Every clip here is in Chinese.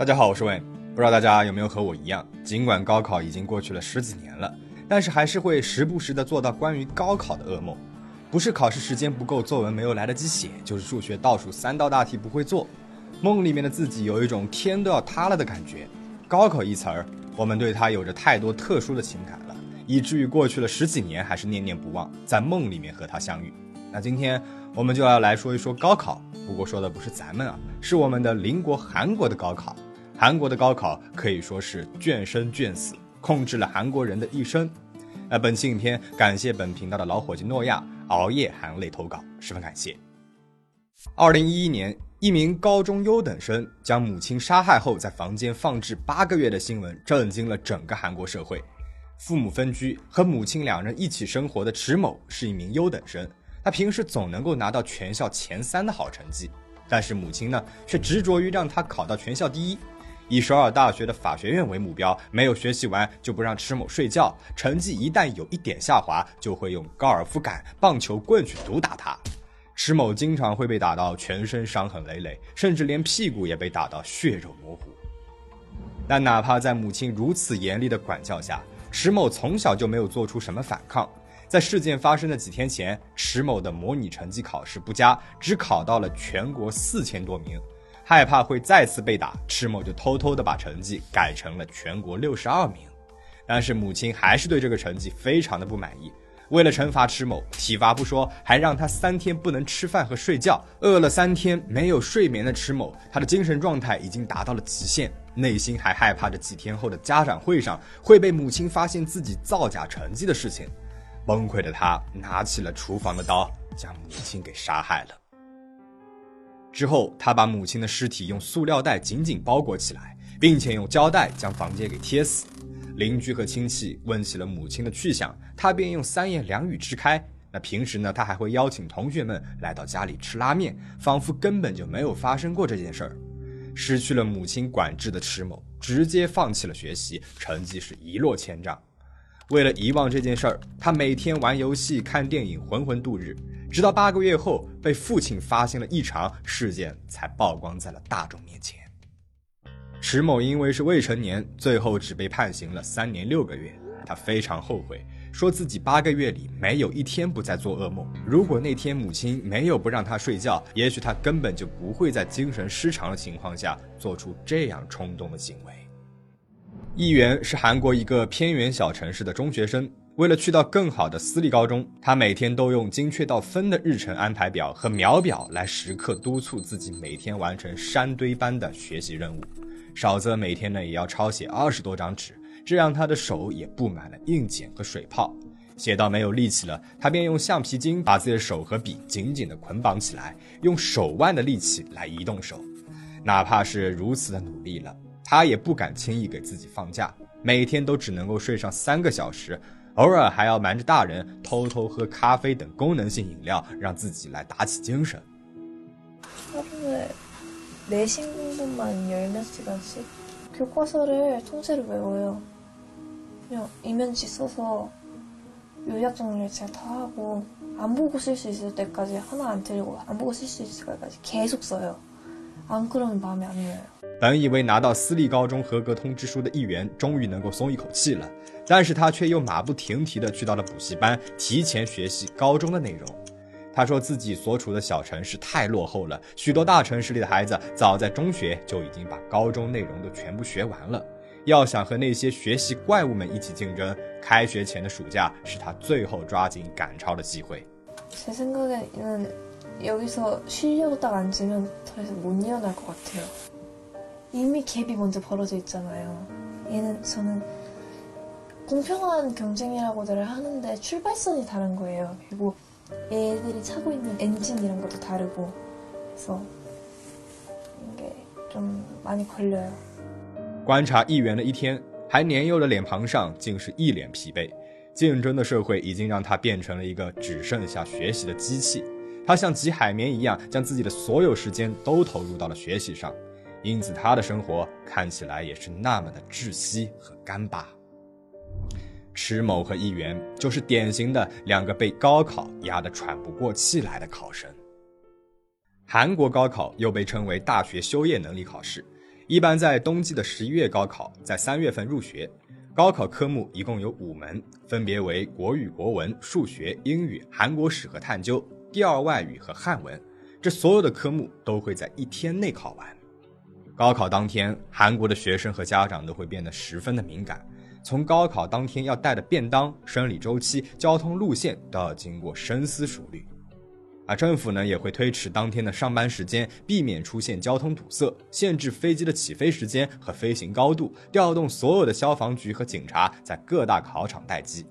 大家好，我是魏。不知道大家有没有和我一样，尽管高考已经过去了十几年了，但是还是会时不时的做到关于高考的噩梦。不是考试时间不够，作文没有来得及写，就是数学倒数三道大题不会做。梦里面的自己有一种天都要塌了的感觉。高考一词儿，我们对它有着太多特殊的情感了，以至于过去了十几年还是念念不忘，在梦里面和它相遇。那今天我们就要来说一说高考，不过说的不是咱们啊，是我们的邻国韩国的高考。韩国的高考可以说是卷生卷死，控制了韩国人的一生。那本期影片感谢本频道的老伙计诺亚熬夜含泪投稿，十分感谢。二零一一年，一名高中优等生将母亲杀害后在房间放置八个月的新闻震惊了整个韩国社会。父母分居，和母亲两人一起生活的池某是一名优等生，他平时总能够拿到全校前三的好成绩，但是母亲呢，却执着于让他考到全校第一。以首尔大学的法学院为目标，没有学习完就不让池某睡觉。成绩一旦有一点下滑，就会用高尔夫杆、棒球棍去毒打他。池某经常会被打到全身伤痕累累，甚至连屁股也被打到血肉模糊。但哪怕在母亲如此严厉的管教下，池某从小就没有做出什么反抗。在事件发生的几天前，池某的模拟成绩考试不佳，只考到了全国四千多名。害怕会再次被打，池某就偷偷的把成绩改成了全国六十二名。但是母亲还是对这个成绩非常的不满意。为了惩罚池某，体罚不说，还让他三天不能吃饭和睡觉。饿了三天没有睡眠的池某，他的精神状态已经达到了极限，内心还害怕着几天后的家长会上会被母亲发现自己造假成绩的事情。崩溃的他拿起了厨房的刀，将母亲给杀害了。之后，他把母亲的尸体用塑料袋紧紧包裹起来，并且用胶带将房间给贴死。邻居和亲戚问起了母亲的去向，他便用三言两语支开。那平时呢，他还会邀请同学们来到家里吃拉面，仿佛根本就没有发生过这件事儿。失去了母亲管制的池某，直接放弃了学习，成绩是一落千丈。为了遗忘这件事儿，他每天玩游戏、看电影，浑浑度日。直到八个月后，被父亲发现了异常，事件才曝光在了大众面前。池某因为是未成年，最后只被判刑了三年六个月。他非常后悔，说自己八个月里没有一天不在做噩梦。如果那天母亲没有不让他睡觉，也许他根本就不会在精神失常的情况下做出这样冲动的行为。议员是韩国一个偏远小城市的中学生。为了去到更好的私立高中，他每天都用精确到分的日程安排表和秒表来时刻督促自己每天完成山堆般的学习任务，少则每天呢也要抄写二十多张纸，这让他的手也布满了硬茧和水泡。写到没有力气了，他便用橡皮筋把自己的手和笔紧紧地捆绑起来，用手腕的力气来移动手。哪怕是如此的努力了，他也不敢轻易给自己放假，每天都只能够睡上三个小时。偶尔还要瞒着大人偷偷喝咖啡等功能性饮料，让自己来打起精神。하루에내신공부만열몇시간씩교과서를통째로외워요그냥이면지써서요약정리를제가다하고안보고쓸수있을때까지하나안틀리고안보고쓸수있을때까지계속써요안그러면마음이안놓여요本以为拿到私立高中合格通知书的议员终于能够松一口气了， 但是他却又马不停蹄地去到了补习班，提前学习高中的内容。他说自己所处的小城市太落后了，许多大城市里的孩子早在中学就已经把高中内容都全部学完了。要想和那些学习怪物们一起竞争，开学前的暑假是他最后抓紧赶超的机会。제생각에는여기서쉬려고딱앉으면더이상못일어날것같아요 이미 갭이 먼저 벌어져 있잖아요. 얘는 저는 공평한 경쟁이라고들 하는데 출발선이 다른 거예요. 그리고 애들이 차고 있는 엔진 이런 것도 다르고 그래서 이게 좀 많이 걸려요. 观察议员的一天，还年幼的脸庞上竟是一脸疲惫。竞争的社会已经让他变成了一个只剩下学习的机器。他像极海绵一样将自己的所有时间都投入到了学习上。因此，他的生活看起来也是那么的窒息和干巴。 池某和议员就是典型的两个被高考压得喘不过气来的考生。韩国高考又被称为大学修业能力考试，一般在冬季的十一月高考，在三月份入学。高考科目一共有五门，分别为国语、国文、数学、英语、韩国史和探究、第二外语和汉文。这所有的科目都会在一天内考完。高考当天，韩国的学生和家长都会变得十分的敏感，从高考当天要带的便当、生理周期、交通路线都要经过深思熟虑。而政府呢也会推迟当天的上班时间，避免出现交通堵塞，限制飞机的起飞时间和飞行高度，调动所有的消防局和警察在各大考场待机。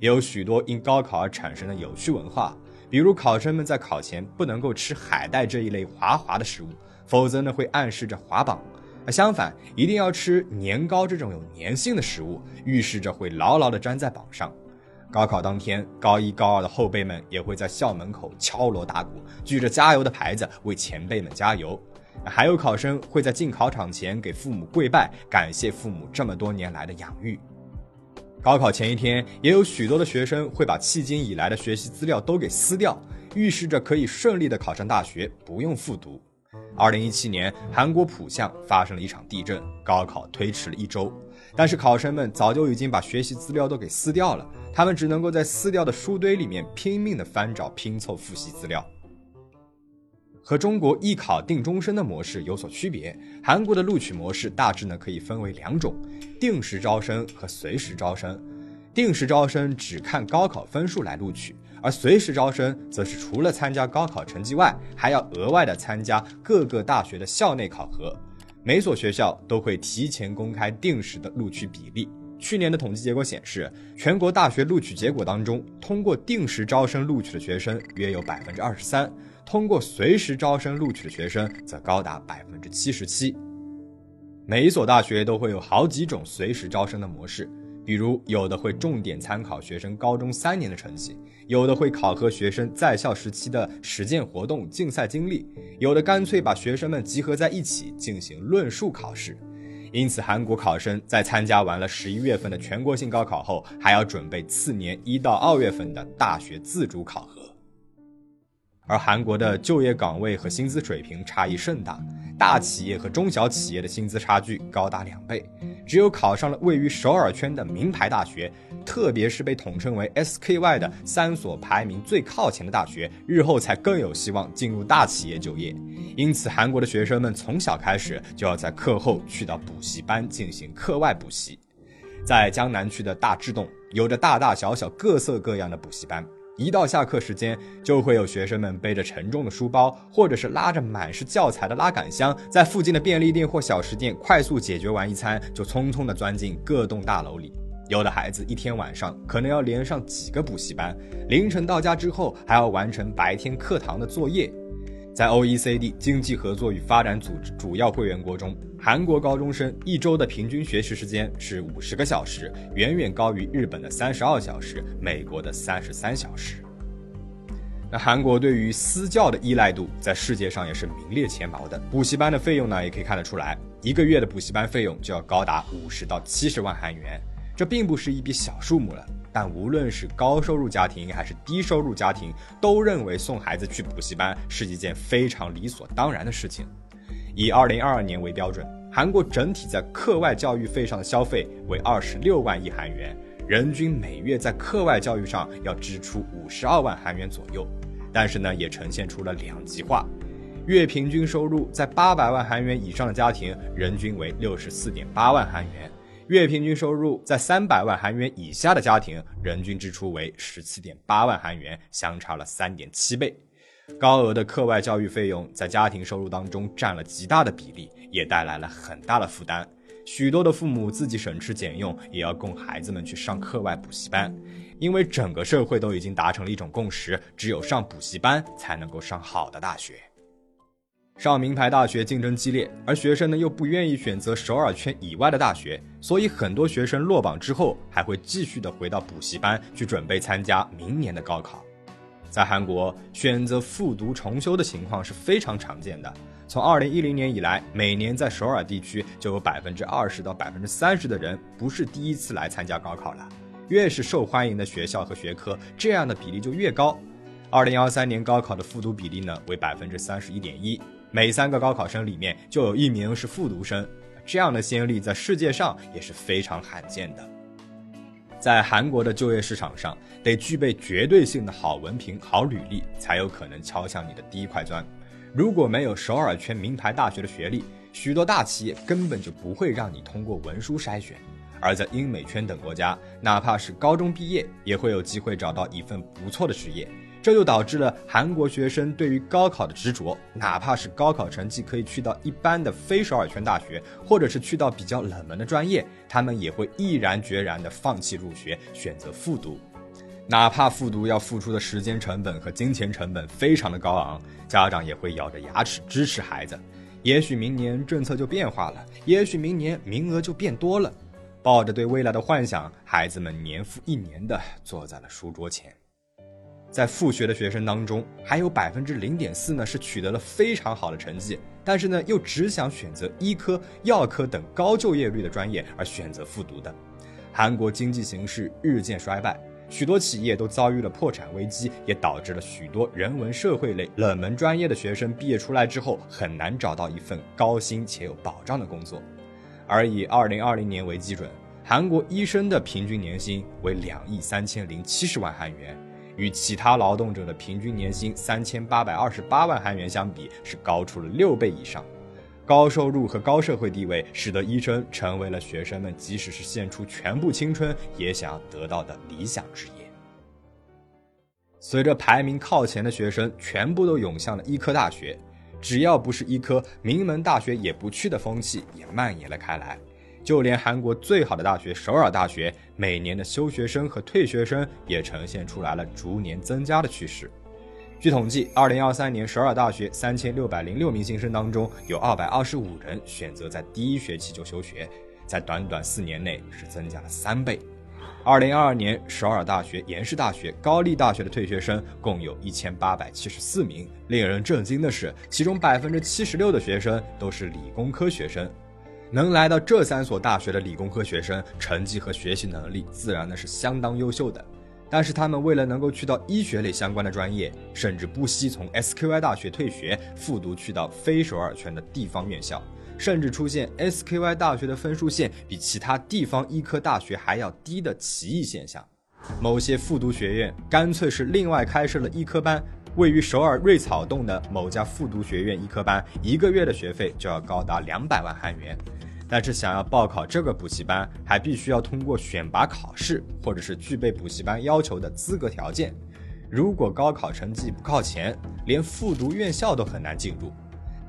也有许多因高考而产生的有趣文化，比如考生们在考前不能够吃海带这一类滑滑的食物，否则呢会暗示着滑榜；相反，一定要吃年糕这种有粘性的食物，预示着会牢牢地粘在榜上。高考当天，高一、高二的后辈们也会在校门口敲锣打鼓，举着加油的牌子为前辈们加油。还有考生会在进考场前给父母跪拜，感谢父母这么多年来的养育。高考前一天，也有许多的学生会把迄今以来的学习资料都给撕掉，预示着可以顺利的考上大学，不用复读。二零一七年，韩国浦项发生了一场地震，高考推迟了一周。但是考生们早就已经把学习资料都给撕掉了，他们只能够在撕掉的书堆里面拼命的翻找拼凑复习资料。和中国艺考定终身的模式有所区别，韩国的录取模式大致呢可以分为两种：定时招生和随时招生。定时招生只看高考分数来录取，而随时招生则是除了参加高考成绩外，还要额外的参加各个大学的校内考核。每所学校都会提前公开定时的录取比例。去年的统计结果显示，全国大学录取结果当中，通过定时招生录取的学生约有百分之二十三，通过随时招生录取的学生则高达百分之七十七。每一所大学都会有好几种随时招生的模式。比如，有的会重点参考学生高中三年的成绩，有的会考核学生在校时期的实践活动、竞赛经历，有的干脆把学生们集合在一起进行论述考试。因此，韩国考生在参加完了十一月份的全国性高考后，还要准备次年一到二月份的大学自主考核。而韩国的就业岗位和薪资水平差异甚大，大企业和中小企业的薪资差距高达两倍。只有考上了位于首尔圈的名牌大学，特别是被统称为 SKY 的三所排名最靠前的大学，日后才更有希望进入大企业就业。因此，韩国的学生们从小开始就要在课后去到补习班进行课外补习。在江南区的大智洞，有着大大小小、各色各样的补习班。一到下课时间，就会有学生们背着沉重的书包，或者是拉着满是教材的拉杆箱，在附近的便利店或小食店快速解决完一餐，就匆匆地钻进各栋大楼里。有的孩子一天晚上可能要连上几个补习班，凌晨到家之后还要完成白天课堂的作业。在 OECD 经济合作与发展组织主要会员国中，韩国高中生一周的平均学习时间是五十个小时，远远高于日本的三十二小时，美国的三十三小时。那韩国对于私教的依赖度在世界上也是名列前茅的。补习班的费用呢，也可以看得出来，一个月的补习班费用就要高达五十到七十万韩元，这并不是一笔小数目了。但无论是高收入家庭还是低收入家庭，都认为送孩子去补习班是一件非常理所当然的事情。以二零二二年为标准，韩国整体在课外教育费上的消费为二十六万亿韩元，人均每月在课外教育上要支出五十二万韩元左右。但是呢，也呈现出了两极化，月平均收入在八百万韩元以上的家庭，人均为六十四点八万韩元。月平均收入在三百万韩元以下的家庭，人均支出为十七点八万韩元，相差了三点七倍。高额的课外教育费用在家庭收入当中占了极大的比例，也带来了很大的负担。许多的父母自己省吃俭用，也要供孩子们去上课外补习班，因为整个社会都已经达成了一种共识：只有上补习班才能够上好的大学。上名牌大学竞争激烈，而学生呢又不愿意选择首尔圈以外的大学，所以很多学生落榜之后还会继续的回到补习班去准备参加明年的高考。在韩国，选择复读重修的情况是非常常见的。从2010年以来，每年在首尔地区就有百分之二十到百分之三十的人不是第一次来参加高考了。越是受欢迎的学校和学科，这样的比例就越高。2023年高考的复读比例呢为百分之三十一点一。每三个高考生里面就有一名是复读生，这样的先例在世界上也是非常罕见的。在韩国的就业市场上，得具备绝对性的好文凭、好履历，才有可能敲响你的第一块砖。如果没有首尔圈名牌大学的学历，许多大企业根本就不会让你通过文书筛选。而在英美圈等国家，哪怕是高中毕业，也会有机会找到一份不错的职业。这就导致了韩国学生对于高考的执着，哪怕是高考成绩可以去到一般的非首尔圈大学，或者是去到比较冷门的专业，他们也会毅然决然地放弃入学，选择复读。哪怕复读要付出的时间成本和金钱成本非常的高昂，家长也会咬着牙齿支持孩子。也许明年政策就变化了，也许明年名额就变多了。抱着对未来的幻想，孩子们年复一年地坐在了书桌前。在复学的学生当中，还有百分之零点四呢是取得了非常好的成绩，但是呢又只想选择医科、药科等高就业率的专业而选择复读的。韩国经济形势日渐衰败，许多企业都遭遇了破产危机，也导致了许多人文社会类冷门专业的学生毕业出来之后很难找到一份高薪且有保障的工作。而以二零二零年为基准，韩国医生的平均年薪为两亿三千零七十万韩元。与其他劳动者的平均年薪三千八百二十八万韩元相比，是高出了六倍以上。高收入和高社会地位，使得医生成为了学生们即使是献出全部青春也想要得到的理想职业。随着排名靠前的学生全部都涌向了医科大学，只要不是医科，名门大学也不去的风气也蔓延了开来。就连韩国最好的大学首尔大学，每年的休学生和退学生也呈现出来了逐年增加的趋势。据统计，二零二三年首尔大学三千六百零六名新生当中，有二百二十五人选择在第一学期就休学，在短短四年内是增加了三倍。二零二二年首尔大学、延世大学、高丽大学的退学生共有一千八百七十四名。令人震惊的是，其中百分之七十六的学生都是理工科学生。能来到这三所大学的理工科学生，成绩和学习能力自然呢是相当优秀的。但是他们为了能够去到医学类相关的专业，甚至不惜从 SKY 大学退学复读，去到非首尔圈的地方院校，甚至出现 SKY 大学的分数线比其他地方医科大学还要低的奇异现象。某些复读学院干脆是另外开设了医科班。位于首尔瑞草洞的某家复读学院医科班，一个月的学费就要高达两百万韩元。但是想要报考这个补习班，还必须要通过选拔考试，或者是具备补习班要求的资格条件。如果高考成绩不靠前，连复读院校都很难进入。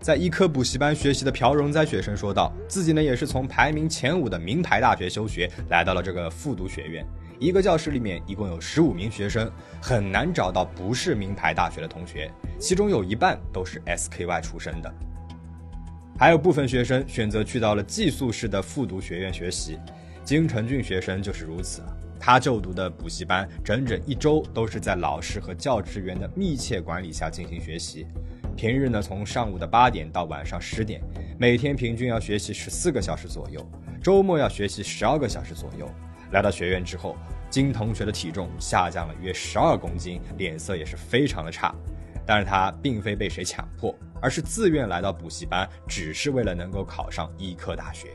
在医科补习班学习的朴荣哉学生说道，自己呢也是从排名前五的名牌大学休学，来到了这个复读学院。一个教室里面一共有十五名学生，很难找到不是名牌大学的同学，其中有一半都是 SKY 出身的。还有部分学生选择去到了寄宿式的复读学院学习，金成俊学生就是如此。他就读的补习班整整一周都是在老师和教职员的密切管理下进行学习，平日呢从上午的八点到晚上十点，每天平均要学习十四个小时左右，周末要学习十二个小时左右。来到学院之后，金同学的体重下降了约十二公斤，脸色也是非常的差。但是他并非被谁强迫，而是自愿来到补习班，只是为了能够考上医科大学。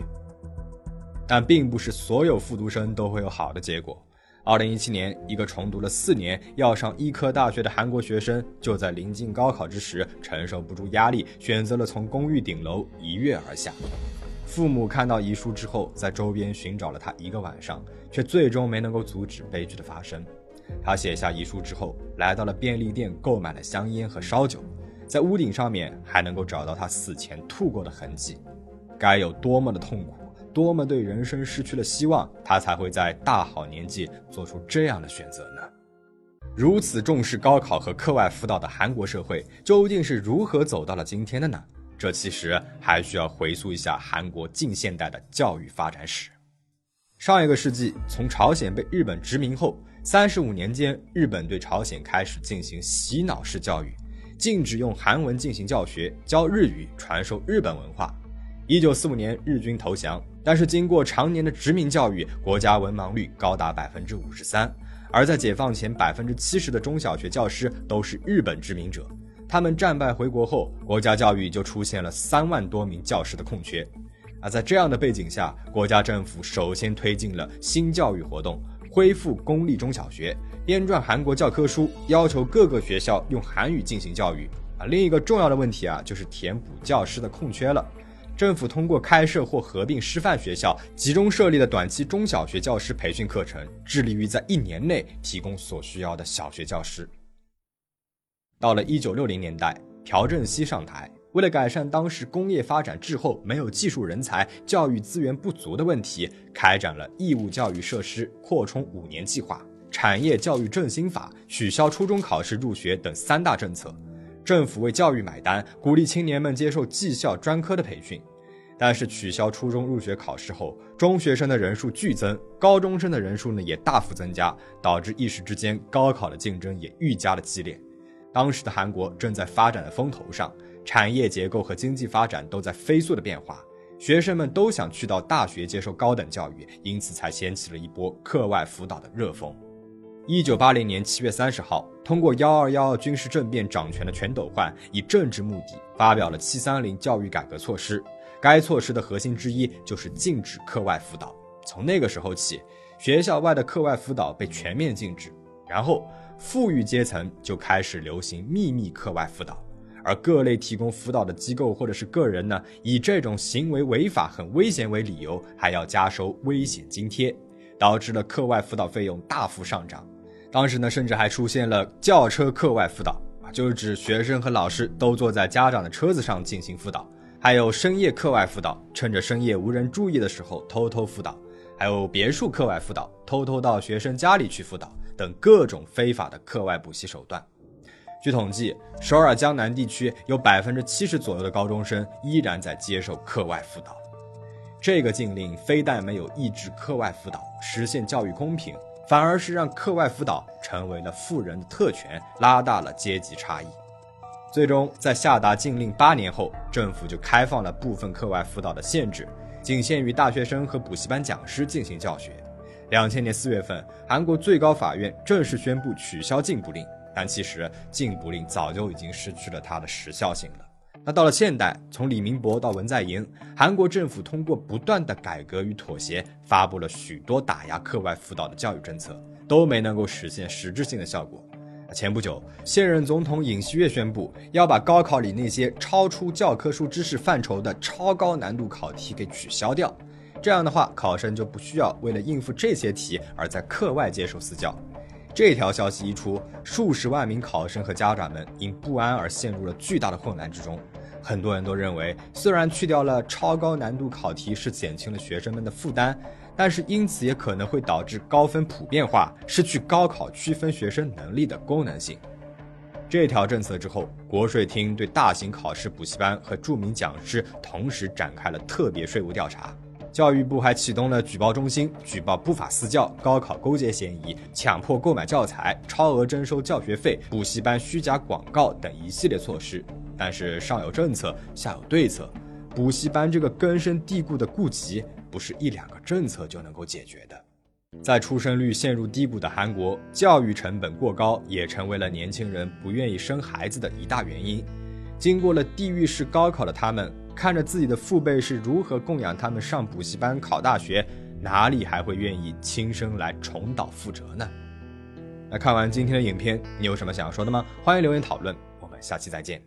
但并不是所有复读生都会有好的结果。二零一七年，一个重读了四年要上医科大学的韩国学生，就在临近高考之时，承受不住压力，选择了从公寓顶楼一跃而下。父母看到遗书之后，在周边寻找了他一个晚上，却最终没能够阻止悲剧的发生。他写下遗书之后，来到了便利店购买了香烟和烧酒，在屋顶上面还能够找到他死前吐过的痕迹。该有多么的痛苦，多么对人生失去了希望，他才会在大好年纪做出这样的选择呢？如此重视高考和课外辅导的韩国社会，究竟是如何走到了今天的呢？这其实还需要回溯一下韩国近现代的教育发展史。上一个世纪，从朝鲜被日本殖民后，三十五年间，日本对朝鲜开始进行洗脑式教育，禁止用韩文进行教学，教日语，传授日本文化。一九四五年，日军投降，但是经过常年的殖民教育，国家文盲率高达百分之五十三，而在解放前，百分之七十的中小学教师都是日本殖民者。他们战败回国后，国家教育就出现了三万多名教师的空缺。而在这样的背景下，国家政府首先推进了新教育活动，恢复公立中小学，编撰韩国教科书，要求各个学校用韩语进行教育。啊，另一个重要的问题啊，就是填补教师的空缺了。政府通过开设或合并师范学校，集中设立的短期中小学教师培训课程，致力于在一年内提供所需要的小学教师。到了一九六零年代，朴正熙上台，为了改善当时工业发展滞后、没有技术人才、教育资源不足的问题，开展了义务教育设施扩充五年计划、产业教育振兴法、取消初中考试入学等三大政策。政府为教育买单，鼓励青年们接受技校专科的培训。但是取消初中入学考试后，中学生的人数剧增，高中生的人数呢也大幅增加，导致一时之间高考的竞争也愈加的激烈。当时的韩国正在发展的风头上，产业结构和经济发展都在飞速的变化，学生们都想去到大学接受高等教育，因此才掀起了一波课外辅导的热风。一九八零年七月三十号，通过幺二幺二军事政变掌权的全斗焕以政治目的发表了七三零教育改革措施。该措施的核心之一就是禁止课外辅导。从那个时候起，学校外的课外辅导被全面禁止。然后，富裕阶层就开始流行秘密课外辅导，而各类提供辅导的机构或者是个人呢，以这种行为违法、很危险为理由，还要加收危险津贴，导致了课外辅导费用大幅上涨。当时呢，甚至还出现了轿车课外辅导啊，就是指学生和老师都坐在家长的车子上进行辅导。还有深夜课外辅导，趁着深夜无人注意的时候偷偷辅导；还有别墅课外辅导，偷偷到学生家里去辅导等各种非法的课外补习手段。据统计，首尔江南地区有百分之七十左右的高中生依然在接受课外辅导。这个禁令非但没有抑制课外辅导，实现教育公平，反而是让课外辅导成为了富人的特权，拉大了阶级差异。最终，在下达禁令八年后，政府就开放了部分课外辅导的限制，仅限于大学生和补习班讲师进行教学。两千年四月份，韩国最高法院正式宣布取消禁捕令，但其实禁捕令早就已经失去了它的时效性了。那到了现代，从李明博到文在寅，韩国政府通过不断的改革与妥协，发布了许多打压课外辅导的教育政策，都没能够实现实质性的效果。前不久，现任总统尹锡悦宣布要把高考里那些超出教科书知识范畴的超高难度考题给取消掉。这样的话，考生就不需要为了应付这些题而在课外接受私教。这条消息一出，数十万名考生和家长们因不安而陷入了巨大的困难之中。很多人都认为，虽然去掉了超高难度考题是减轻了学生们的负担。但是因此也可能会导致高分普遍化，失去高考区分学生能力的功能性。这条政策之后，国税厅对大型考试补习班和著名讲师同时展开了特别税务调查。教育部还启动了举报中心，举报不法私教、高考勾结嫌疑、强迫购买教材、超额征收教学费、补习班虚假广告等一系列措施。但是上有政策，下有对策，补习班这个根深蒂固的痼疾。不是一两个政策就能够解决的。在出生率陷入低谷的韩国，教育成本过高也成为了年轻人不愿意生孩子的一大原因。经过了地狱式高考的他们，看着自己的父辈是如何供养他们上补习班、考大学，哪里还会愿意亲生来重蹈覆辙呢？那看完今天的影片，你有什么想要说的吗？欢迎留言讨论。我们下期再见。